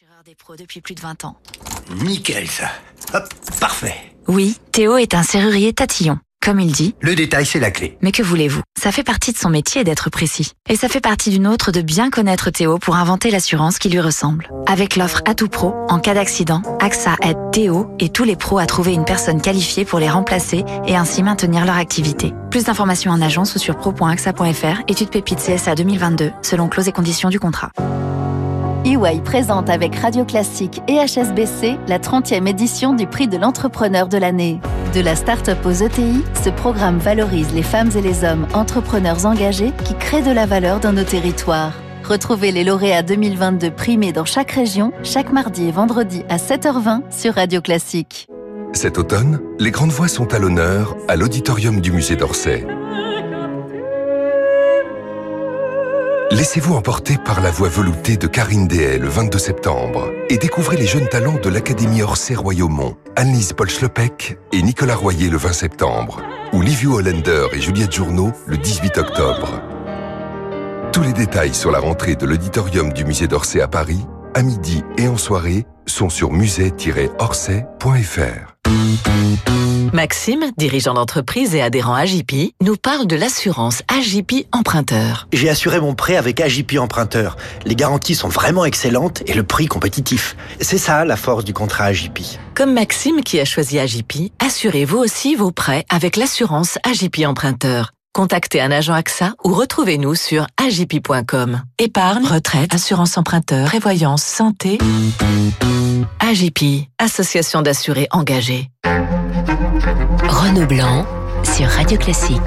Assureur des pros depuis plus de 20 ans. Nickel ça. Hop, parfait. Oui, Théo est un serrurier tatillon. Comme il dit, Le détail, c'est la clé. mais que voulez-vous? Ça fait partie de son métier d'être précis. Et ça fait partie d'une autre de bien connaître Théo pour inventer l'assurance qui lui ressemble. Avec l'offre à tout pro, en cas d'accident, AXA aide Théo et tous les pros à trouver une personne qualifiée pour les remplacer et ainsi maintenir leur activité. Plus d'informations en agence ou sur pro.axa.fr, étude pépite CSA 2022, selon clauses et conditions du contrat. EY présente avec Radio Classique et HSBC la 30e édition du prix de l'entrepreneur de l'année. De la start-up aux ETI, ce programme valorise les femmes et les hommes entrepreneurs engagés qui créent de la valeur dans nos territoires. Retrouvez les lauréats 2022 primés dans chaque région, chaque mardi et vendredi à 7h20 sur Radio Classique. Cet automne, les grandes voix sont à l'honneur à l'auditorium du musée d'Orsay. Laissez-vous emporter par la voix veloutée de Karine Dehay le 22 septembre et découvrez les jeunes talents de l'Académie Orsay Royaumont, Annelise Paul et Nicolas Royer le 20 septembre, ou Livio Hollander et Juliette Journeau le 18 octobre. Tous les détails sur la rentrée de l'auditorium du musée d'Orsay à Paris, à midi et en soirée, sont sur musée-orsay.fr. Maxime, dirigeant d'entreprise et adhérent AJP, nous parle de l'assurance AJP emprunteur. J'ai assuré mon prêt avec AJP Emprunteur. Les garanties sont vraiment excellentes et le prix compétitif. C'est ça la force du contrat AJP. Comme Maxime qui a choisi AJP, assurez vous aussi vos prêts avec l'assurance AJP emprunteur. Contactez un agent AXA ou retrouvez-nous sur agip.com. Épargne, retraite, assurance emprunteur, prévoyance, santé. AJP, association d'assurés engagés. Renaud Blanc sur Radio Classique.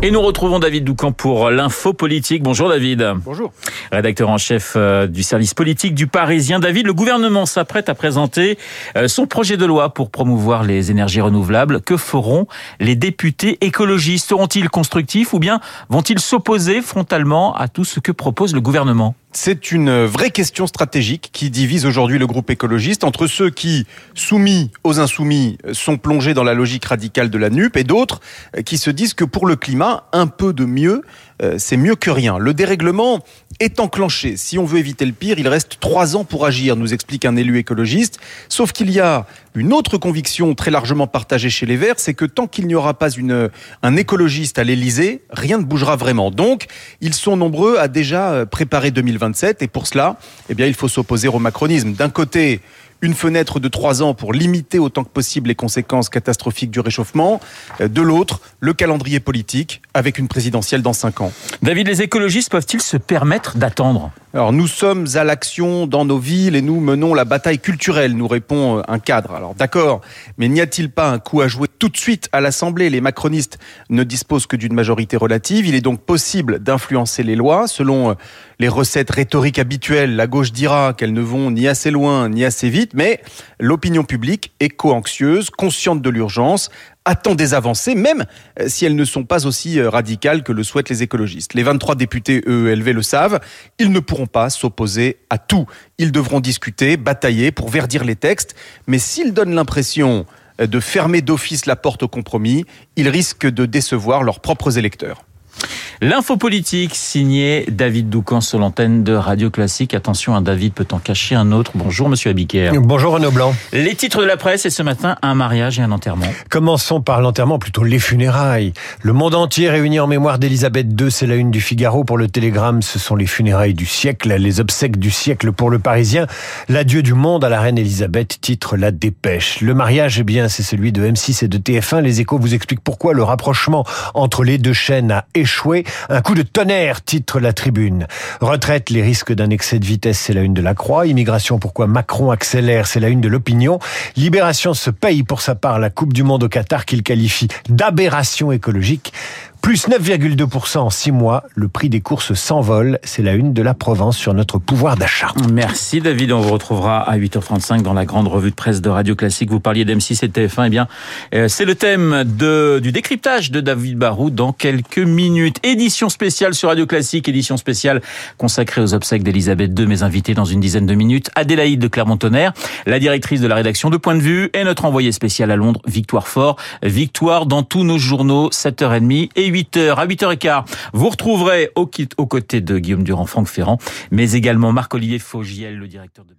Et nous retrouvons David Doucan pour l'info politique. Bonjour David. Bonjour. Rédacteur en chef euh, du service politique du Parisien. David, le gouvernement s'apprête à présenter euh, son projet de loi pour promouvoir les énergies renouvelables. Que feront les députés écologistes? Seront-ils constructifs ou bien vont-ils s'opposer frontalement à tout ce que propose le gouvernement? C'est une vraie question stratégique qui divise aujourd'hui le groupe écologiste entre ceux qui, soumis aux insoumis, sont plongés dans la logique radicale de la NUP et d'autres qui se disent que pour le climat, un peu de mieux, euh, c'est mieux que rien. Le dérèglement est enclenché. Si on veut éviter le pire, il reste trois ans pour agir, nous explique un élu écologiste. Sauf qu'il y a une autre conviction très largement partagée chez les Verts, c'est que tant qu'il n'y aura pas une, un écologiste à l'Élysée, rien ne bougera vraiment. Donc, ils sont nombreux à déjà euh, préparer 2027 et pour cela, eh bien, il faut s'opposer au macronisme. D'un côté, une fenêtre de trois ans pour limiter autant que possible les conséquences catastrophiques du réchauffement. Euh, De l'autre, le calendrier politique avec une présidentielle dans cinq ans. David, les écologistes peuvent-ils se permettre d'attendre? Alors nous sommes à l'action dans nos villes et nous menons la bataille culturelle, nous répond euh, un cadre. Alors d'accord, mais n'y a-t-il pas un coup à jouer tout de suite à l'Assemblée? Les macronistes ne disposent que d'une majorité relative. Il est donc possible d'influencer les lois. Selon euh, les recettes rhétoriques habituelles, la gauche dira qu'elles ne vont ni assez loin ni assez vite, mais l'opinion publique est co-anxieuse, consciente de l'urgence, attend des avancées, même euh, si elles ne sont pas aussi euh, radicales que le souhaitent les écologistes. Les 23 députés EELV le savent, ils ne pourront pas s'opposer à tout. Ils devront discuter, batailler pour verdir les textes, mais s'ils donnent l'impression euh, de fermer d'office la porte au compromis, ils risquent de décevoir leurs propres électeurs. L'info politique signée David Doucan sur l'antenne de Radio Classique. Attention, un David peut en cacher un autre. Bonjour Monsieur Abiker. Bonjour Renaud Blanc. Les titres de la presse et ce matin, un mariage et un enterrement. Commençons par l'enterrement, plutôt les funérailles. Le monde entier réuni en mémoire d'Elisabeth II, c'est la une du Figaro pour le Télégramme. Ce sont les funérailles du siècle, les obsèques du siècle pour le Parisien. L'adieu du monde à la reine Elisabeth, titre La Dépêche. Le mariage, eh bien, c'est celui de M6 et de TF1. Les échos vous expliquent pourquoi le rapprochement entre les deux chaînes a échoué. Un coup de tonnerre, titre la tribune. Retraite, les risques d'un excès de vitesse, c'est la une de la Croix. Immigration, pourquoi Macron accélère, c'est la une de l'opinion. Libération se paye pour sa part la Coupe du Monde au Qatar qu'il qualifie d'aberration écologique. Plus 9,2% en 6 mois, le prix des courses s'envole. C'est la une de la Provence sur notre pouvoir d'achat. Merci David, on vous retrouvera à 8h35 dans la grande revue de presse de Radio Classique. Vous parliez d'M6 et de TF1, eh bien euh, c'est le thème de, du décryptage de David Barou dans quelques minutes. Édition spéciale sur Radio Classique, édition spéciale consacrée aux obsèques d'Elisabeth II, mes invités dans une dizaine de minutes. Adélaïde de Clermont-Tonnerre, la directrice de la rédaction de Point de Vue et notre envoyé spécial à Londres, Victoire Fort. Victoire dans tous nos journaux, 7h30 et 8h. À 8h15, vous retrouverez au, aux côtés de Guillaume Durand, Franck Ferrand, mais également Marc-Olivier Faugiel, le directeur de.